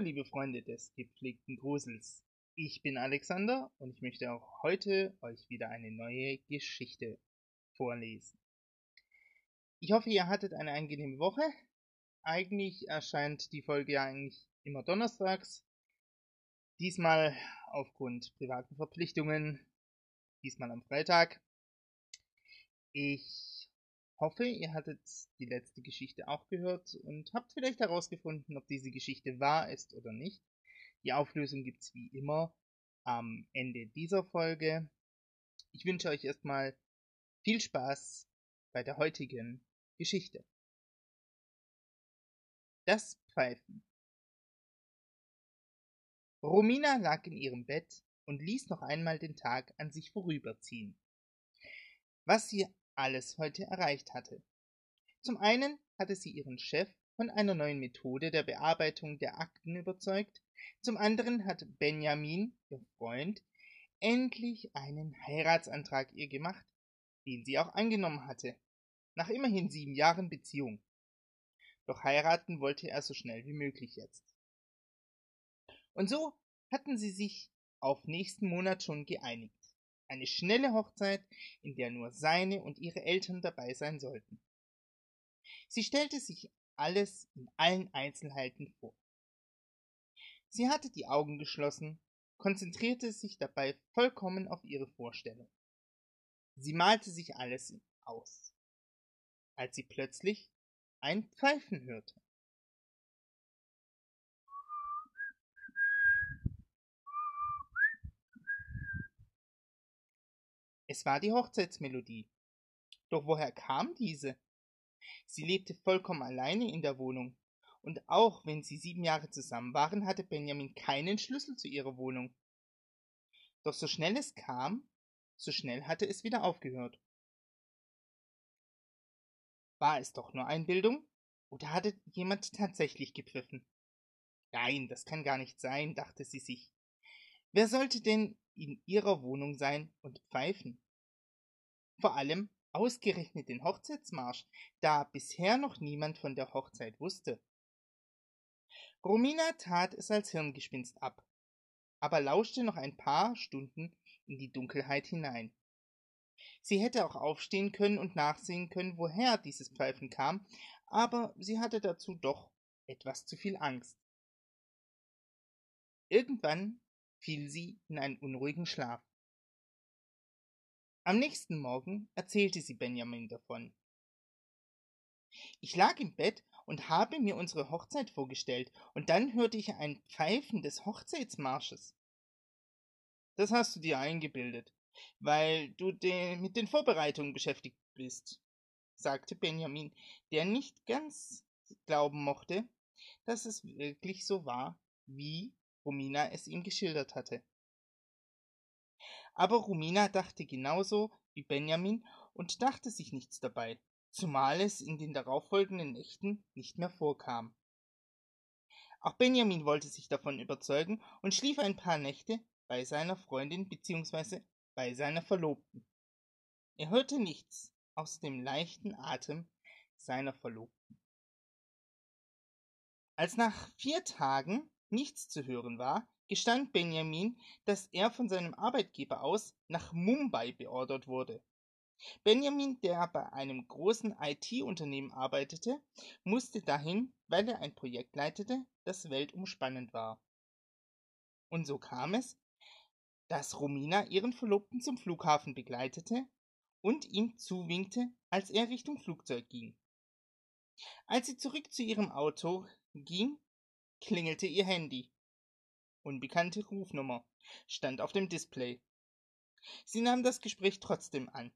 Liebe Freunde des gepflegten Grusels. Ich bin Alexander und ich möchte auch heute euch wieder eine neue Geschichte vorlesen. Ich hoffe, ihr hattet eine angenehme Woche. Eigentlich erscheint die Folge ja eigentlich immer donnerstags. Diesmal aufgrund privaten Verpflichtungen, diesmal am Freitag. Ich hoffe, ihr hattet die letzte Geschichte auch gehört und habt vielleicht herausgefunden, ob diese Geschichte wahr ist oder nicht. Die Auflösung gibt's wie immer am Ende dieser Folge. Ich wünsche euch erstmal viel Spaß bei der heutigen Geschichte. Das Pfeifen. Romina lag in ihrem Bett und ließ noch einmal den Tag an sich vorüberziehen. Was sie alles heute erreicht hatte. Zum einen hatte sie ihren Chef von einer neuen Methode der Bearbeitung der Akten überzeugt, zum anderen hatte Benjamin, ihr Freund, endlich einen Heiratsantrag ihr gemacht, den sie auch angenommen hatte, nach immerhin sieben Jahren Beziehung. Doch heiraten wollte er so schnell wie möglich jetzt. Und so hatten sie sich auf nächsten Monat schon geeinigt. Eine schnelle Hochzeit, in der nur seine und ihre Eltern dabei sein sollten. Sie stellte sich alles in allen Einzelheiten vor. Sie hatte die Augen geschlossen, konzentrierte sich dabei vollkommen auf ihre Vorstellung. Sie malte sich alles aus, als sie plötzlich ein Pfeifen hörte. Es war die Hochzeitsmelodie. Doch woher kam diese? Sie lebte vollkommen alleine in der Wohnung, und auch wenn sie sieben Jahre zusammen waren, hatte Benjamin keinen Schlüssel zu ihrer Wohnung. Doch so schnell es kam, so schnell hatte es wieder aufgehört. War es doch nur Einbildung? Oder hatte jemand tatsächlich gepfiffen? Nein, das kann gar nicht sein, dachte sie sich. Wer sollte denn in ihrer Wohnung sein und pfeifen? Vor allem ausgerechnet den Hochzeitsmarsch, da bisher noch niemand von der Hochzeit wusste. Romina tat es als Hirngespinst ab, aber lauschte noch ein paar Stunden in die Dunkelheit hinein. Sie hätte auch aufstehen können und nachsehen können, woher dieses Pfeifen kam, aber sie hatte dazu doch etwas zu viel Angst. Irgendwann fiel sie in einen unruhigen Schlaf. Am nächsten Morgen erzählte sie Benjamin davon. Ich lag im Bett und habe mir unsere Hochzeit vorgestellt, und dann hörte ich ein Pfeifen des Hochzeitsmarsches. Das hast du dir eingebildet, weil du de mit den Vorbereitungen beschäftigt bist, sagte Benjamin, der nicht ganz glauben mochte, dass es wirklich so war, wie Romina es ihm geschildert hatte. Aber Romina dachte genauso wie Benjamin und dachte sich nichts dabei, zumal es in den darauffolgenden Nächten nicht mehr vorkam. Auch Benjamin wollte sich davon überzeugen und schlief ein paar Nächte bei seiner Freundin bzw. bei seiner Verlobten. Er hörte nichts außer dem leichten Atem seiner Verlobten. Als nach vier Tagen nichts zu hören war, gestand Benjamin, dass er von seinem Arbeitgeber aus nach Mumbai beordert wurde. Benjamin, der bei einem großen IT-Unternehmen arbeitete, musste dahin, weil er ein Projekt leitete, das weltumspannend war. Und so kam es, dass Romina ihren Verlobten zum Flughafen begleitete und ihm zuwinkte, als er Richtung Flugzeug ging. Als sie zurück zu ihrem Auto ging, klingelte ihr Handy. Unbekannte Rufnummer stand auf dem Display. Sie nahm das Gespräch trotzdem an.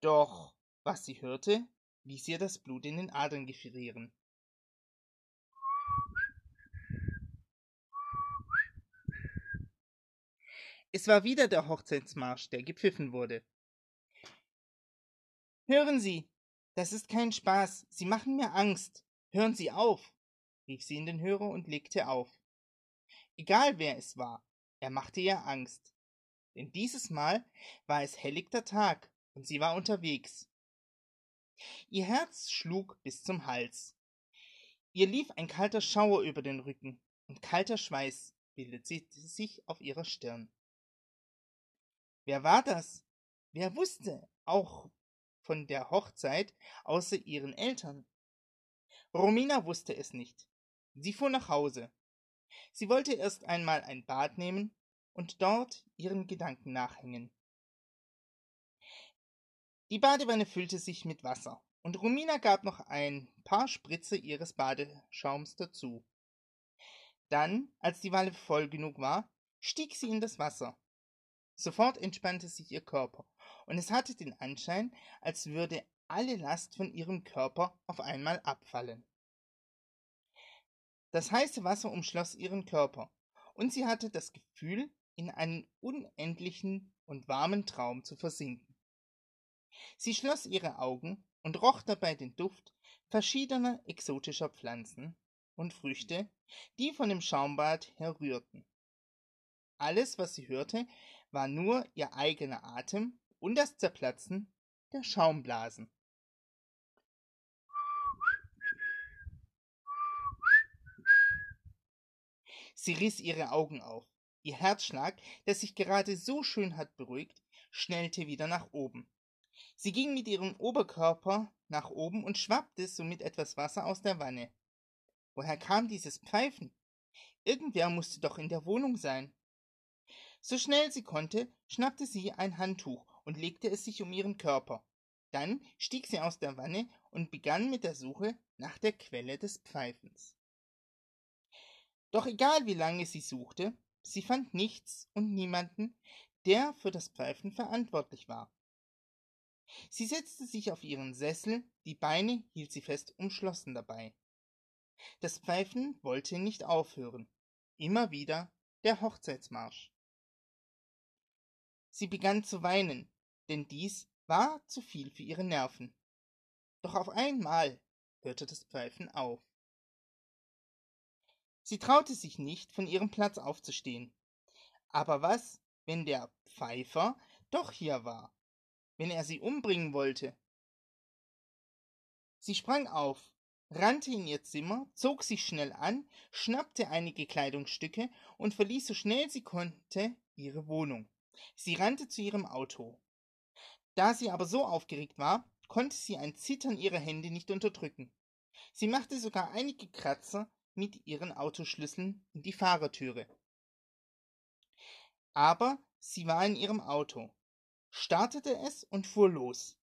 Doch was sie hörte, ließ ihr das Blut in den Adern gefrieren. Es war wieder der Hochzeitsmarsch, der gepfiffen wurde. Hören Sie, das ist kein Spaß, Sie machen mir Angst. Hören Sie auf, rief sie in den Hörer und legte auf. Egal wer es war, er machte ihr Angst. Denn dieses Mal war es helligter Tag und sie war unterwegs. Ihr Herz schlug bis zum Hals. Ihr lief ein kalter Schauer über den Rücken, und kalter Schweiß bildete sich auf ihrer Stirn. Wer war das? Wer wusste auch von der Hochzeit außer ihren Eltern? Romina wusste es nicht. Sie fuhr nach Hause. Sie wollte erst einmal ein Bad nehmen und dort ihren Gedanken nachhängen. Die Badewanne füllte sich mit Wasser, und Romina gab noch ein paar Spritze ihres Badeschaums dazu. Dann, als die Walle voll genug war, stieg sie in das Wasser. Sofort entspannte sich ihr Körper, und es hatte den Anschein, als würde alle Last von ihrem Körper auf einmal abfallen. Das heiße Wasser umschloss ihren Körper, und sie hatte das Gefühl, in einen unendlichen und warmen Traum zu versinken. Sie schloss ihre Augen und roch dabei den Duft verschiedener exotischer Pflanzen und Früchte, die von dem Schaumbad herrührten. Alles, was sie hörte, war nur ihr eigener Atem und das Zerplatzen der Schaumblasen. Sie riss ihre Augen auf. Ihr Herzschlag, der sich gerade so schön hat beruhigt, schnellte wieder nach oben. Sie ging mit ihrem Oberkörper nach oben und schwappte somit etwas Wasser aus der Wanne. Woher kam dieses Pfeifen? Irgendwer musste doch in der Wohnung sein. So schnell sie konnte, schnappte sie ein Handtuch und legte es sich um ihren Körper. Dann stieg sie aus der Wanne und begann mit der Suche nach der Quelle des Pfeifens. Doch egal wie lange sie suchte, sie fand nichts und niemanden, der für das Pfeifen verantwortlich war. Sie setzte sich auf ihren Sessel, die Beine hielt sie fest umschlossen dabei. Das Pfeifen wollte nicht aufhören. Immer wieder der Hochzeitsmarsch. Sie begann zu weinen, denn dies war zu viel für ihre Nerven. Doch auf einmal hörte das Pfeifen auf. Sie traute sich nicht, von ihrem Platz aufzustehen. Aber was, wenn der Pfeifer doch hier war? Wenn er sie umbringen wollte? Sie sprang auf, rannte in ihr Zimmer, zog sich schnell an, schnappte einige Kleidungsstücke und verließ so schnell sie konnte ihre Wohnung. Sie rannte zu ihrem Auto. Da sie aber so aufgeregt war, konnte sie ein Zittern ihrer Hände nicht unterdrücken. Sie machte sogar einige Kratzer mit ihren Autoschlüsseln in die Fahrertüre. Aber sie war in ihrem Auto, startete es und fuhr los.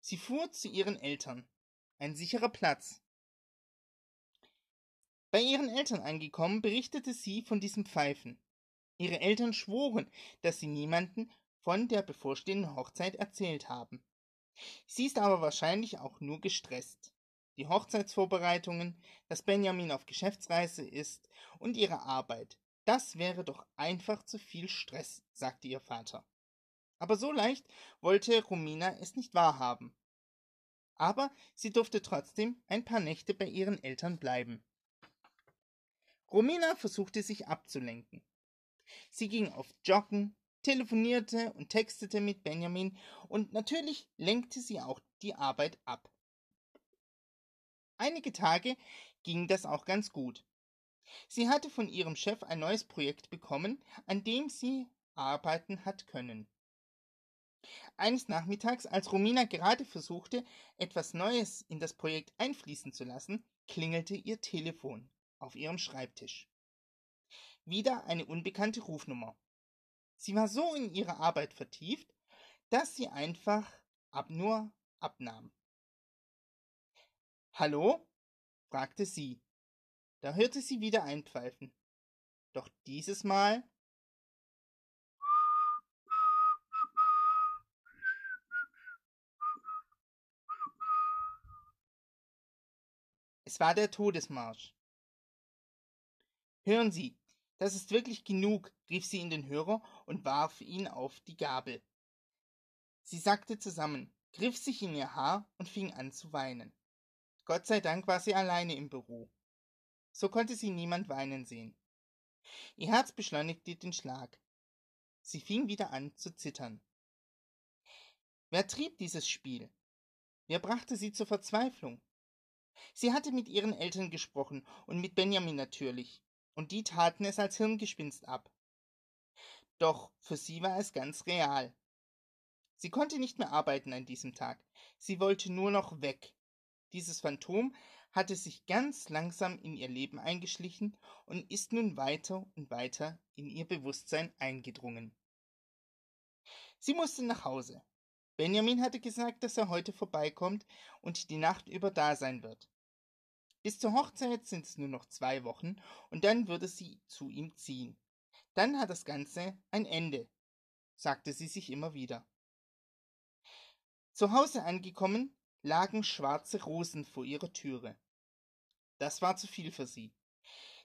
Sie fuhr zu ihren Eltern. Ein sicherer Platz. Bei ihren Eltern angekommen, berichtete sie von diesem Pfeifen. Ihre Eltern schworen, dass sie niemanden von der bevorstehenden Hochzeit erzählt haben. Sie ist aber wahrscheinlich auch nur gestresst. Die Hochzeitsvorbereitungen, dass Benjamin auf Geschäftsreise ist und ihre Arbeit. Das wäre doch einfach zu viel Stress, sagte ihr Vater. Aber so leicht wollte Romina es nicht wahrhaben. Aber sie durfte trotzdem ein paar Nächte bei ihren Eltern bleiben. Romina versuchte sich abzulenken. Sie ging auf Joggen, telefonierte und textete mit Benjamin und natürlich lenkte sie auch die Arbeit ab. Einige Tage ging das auch ganz gut. Sie hatte von ihrem Chef ein neues Projekt bekommen, an dem sie arbeiten hat können. Eines Nachmittags, als Romina gerade versuchte, etwas Neues in das Projekt einfließen zu lassen, klingelte ihr Telefon auf ihrem Schreibtisch. Wieder eine unbekannte Rufnummer. Sie war so in ihre Arbeit vertieft, dass sie einfach ab nur abnahm. Hallo? fragte sie. Da hörte sie wieder einpfeifen. Doch dieses Mal Es war der Todesmarsch. Hören Sie, das ist wirklich genug, rief sie in den Hörer und warf ihn auf die Gabel. Sie sackte zusammen, griff sich in ihr Haar und fing an zu weinen. Gott sei Dank war sie alleine im Büro. So konnte sie niemand weinen sehen. Ihr Herz beschleunigte den Schlag. Sie fing wieder an zu zittern. Wer trieb dieses Spiel? Wer brachte sie zur Verzweiflung? Sie hatte mit ihren Eltern gesprochen und mit Benjamin natürlich, und die taten es als Hirngespinst ab. Doch für sie war es ganz real. Sie konnte nicht mehr arbeiten an diesem Tag. Sie wollte nur noch weg. Dieses Phantom hatte sich ganz langsam in ihr Leben eingeschlichen und ist nun weiter und weiter in ihr Bewusstsein eingedrungen. Sie musste nach Hause. Benjamin hatte gesagt, dass er heute vorbeikommt und die Nacht über da sein wird. Bis zur Hochzeit sind es nur noch zwei Wochen und dann würde sie zu ihm ziehen. Dann hat das Ganze ein Ende, sagte sie sich immer wieder. Zu Hause angekommen, lagen schwarze Rosen vor ihrer Türe. Das war zu viel für sie.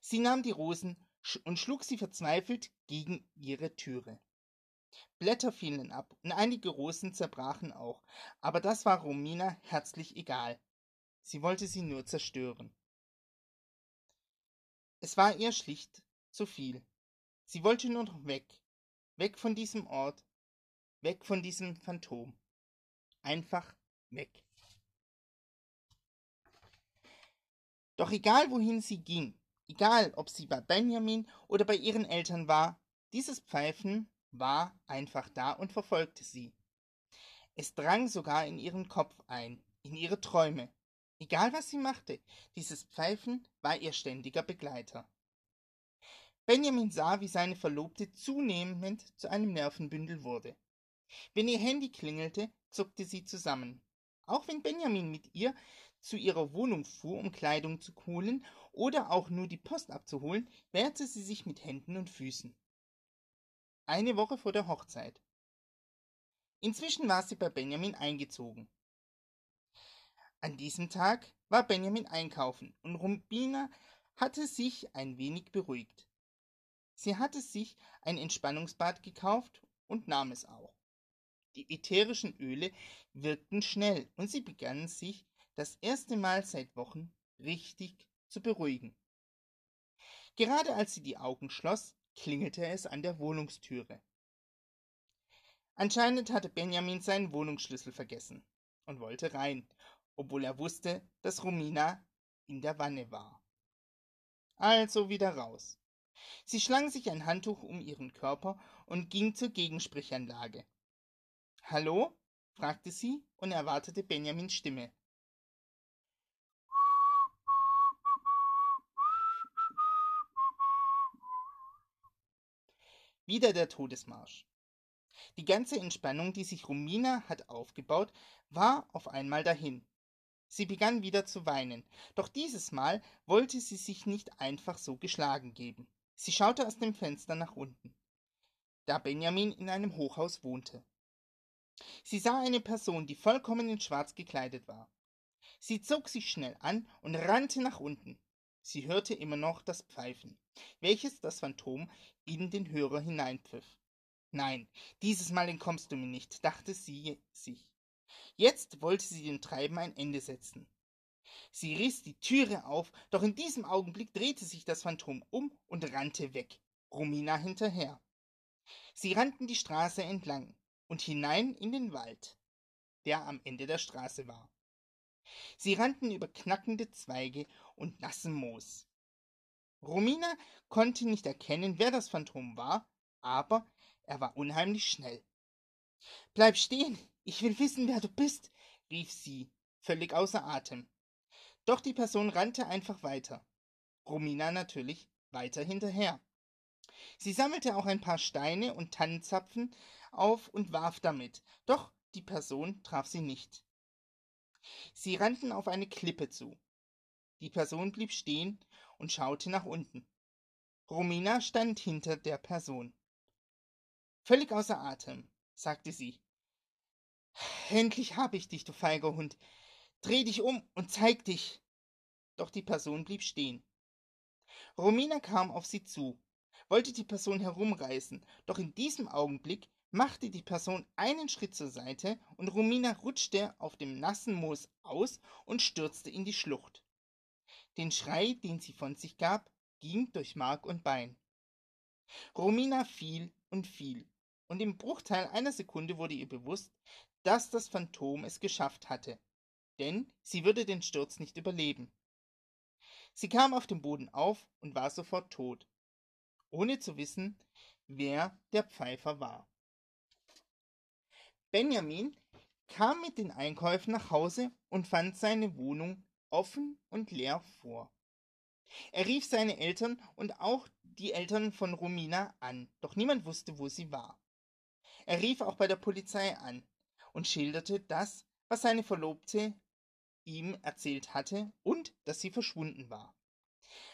Sie nahm die Rosen und schlug sie verzweifelt gegen ihre Türe. Blätter fielen ab und einige Rosen zerbrachen auch, aber das war Romina herzlich egal. Sie wollte sie nur zerstören. Es war ihr schlicht zu viel. Sie wollte nur noch weg, weg von diesem Ort, weg von diesem Phantom. Einfach weg. Doch egal wohin sie ging, egal ob sie bei Benjamin oder bei ihren Eltern war, dieses Pfeifen war einfach da und verfolgte sie. Es drang sogar in ihren Kopf ein, in ihre Träume. Egal was sie machte, dieses Pfeifen war ihr ständiger Begleiter. Benjamin sah, wie seine Verlobte zunehmend zu einem Nervenbündel wurde. Wenn ihr Handy klingelte, zuckte sie zusammen. Auch wenn Benjamin mit ihr zu ihrer Wohnung fuhr, um Kleidung zu holen oder auch nur die Post abzuholen, wehrte sie sich mit Händen und Füßen. Eine Woche vor der Hochzeit. Inzwischen war sie bei Benjamin eingezogen. An diesem Tag war Benjamin einkaufen und Rumbina hatte sich ein wenig beruhigt. Sie hatte sich ein Entspannungsbad gekauft und nahm es auch. Die ätherischen Öle wirkten schnell und sie begann sich das erste Mal seit Wochen richtig zu beruhigen. Gerade als sie die Augen schloss, klingelte es an der Wohnungstüre. Anscheinend hatte Benjamin seinen Wohnungsschlüssel vergessen und wollte rein, obwohl er wusste, dass Romina in der Wanne war. Also wieder raus. Sie schlang sich ein Handtuch um ihren Körper und ging zur Gegensprechanlage. Hallo? fragte sie und erwartete Benjamins Stimme. Wieder der Todesmarsch. Die ganze Entspannung, die sich Romina hat aufgebaut, war auf einmal dahin. Sie begann wieder zu weinen, doch dieses Mal wollte sie sich nicht einfach so geschlagen geben. Sie schaute aus dem Fenster nach unten, da Benjamin in einem Hochhaus wohnte. Sie sah eine Person, die vollkommen in Schwarz gekleidet war. Sie zog sich schnell an und rannte nach unten. Sie hörte immer noch das Pfeifen, welches das Phantom in den Hörer hineinpfiff. Nein, dieses Mal entkommst du mir nicht, dachte sie sich. Jetzt wollte sie dem Treiben ein Ende setzen. Sie riss die Türe auf, doch in diesem Augenblick drehte sich das Phantom um und rannte weg, Romina hinterher. Sie rannten die Straße entlang und hinein in den Wald, der am Ende der Straße war. Sie rannten über knackende Zweige und nassen Moos. Romina konnte nicht erkennen, wer das Phantom war, aber er war unheimlich schnell. Bleib stehen, ich will wissen, wer du bist, rief sie, völlig außer Atem. Doch die Person rannte einfach weiter. Romina natürlich weiter hinterher. Sie sammelte auch ein paar Steine und Tannenzapfen auf und warf damit, doch die Person traf sie nicht. Sie rannten auf eine Klippe zu. Die Person blieb stehen und schaute nach unten. Romina stand hinter der Person. Völlig außer Atem, sagte sie. Endlich hab ich dich, du feiger Hund. Dreh dich um und zeig dich. Doch die Person blieb stehen. Romina kam auf sie zu, wollte die Person herumreißen, doch in diesem Augenblick machte die Person einen Schritt zur Seite und Romina rutschte auf dem nassen Moos aus und stürzte in die Schlucht. Den Schrei, den sie von sich gab, ging durch Mark und Bein. Romina fiel und fiel, und im Bruchteil einer Sekunde wurde ihr bewusst, dass das Phantom es geschafft hatte. denn sie würde den Sturz nicht überleben. Sie kam auf dem Boden auf und war sofort tot, ohne zu wissen, wer der Pfeifer war. Benjamin kam mit den Einkäufen nach Hause und fand seine Wohnung offen und leer vor. Er rief seine Eltern und auch die Eltern von Romina an, doch niemand wusste, wo sie war. Er rief auch bei der Polizei an und schilderte das, was seine Verlobte ihm erzählt hatte und dass sie verschwunden war.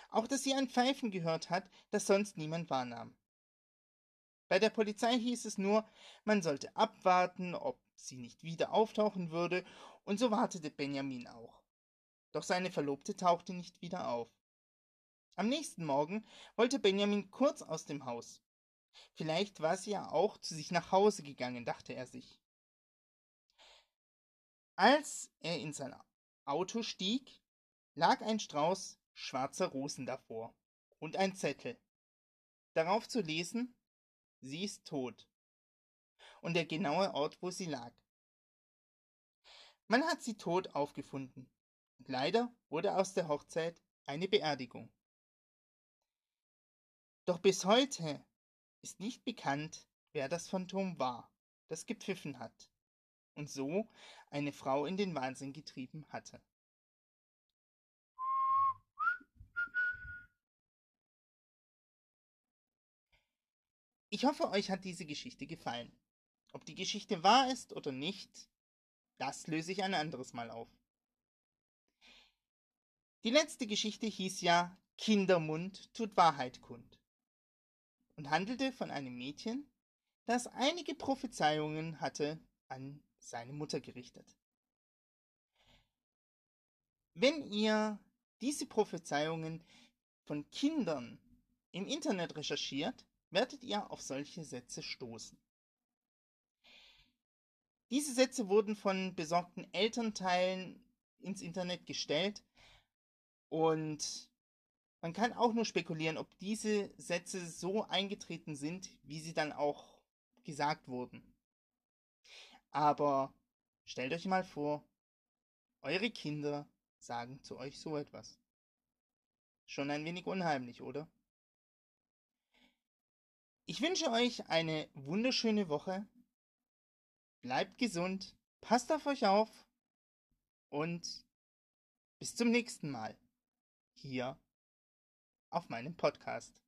Auch dass sie ein Pfeifen gehört hat, das sonst niemand wahrnahm. Bei der Polizei hieß es nur, man sollte abwarten, ob sie nicht wieder auftauchen würde, und so wartete Benjamin auch. Doch seine Verlobte tauchte nicht wieder auf. Am nächsten Morgen wollte Benjamin kurz aus dem Haus. Vielleicht war sie ja auch zu sich nach Hause gegangen, dachte er sich. Als er in sein Auto stieg, lag ein Strauß schwarzer Rosen davor und ein Zettel. Darauf zu lesen, sie ist tot. Und der genaue Ort, wo sie lag. Man hat sie tot aufgefunden. Und leider wurde aus der Hochzeit eine Beerdigung. Doch bis heute ist nicht bekannt, wer das Phantom war, das gepfiffen hat und so eine Frau in den Wahnsinn getrieben hatte. Ich hoffe, euch hat diese Geschichte gefallen. Ob die Geschichte wahr ist oder nicht, das löse ich ein anderes Mal auf. Die letzte Geschichte hieß ja Kindermund tut Wahrheit kund und handelte von einem Mädchen, das einige Prophezeiungen hatte an seine Mutter gerichtet. Wenn ihr diese Prophezeiungen von Kindern im Internet recherchiert, werdet ihr auf solche Sätze stoßen. Diese Sätze wurden von besorgten Elternteilen ins Internet gestellt und man kann auch nur spekulieren, ob diese Sätze so eingetreten sind, wie sie dann auch gesagt wurden. Aber stellt euch mal vor, eure Kinder sagen zu euch so etwas. Schon ein wenig unheimlich, oder? Ich wünsche euch eine wunderschöne Woche. Bleibt gesund, passt auf euch auf und bis zum nächsten Mal hier auf meinem Podcast.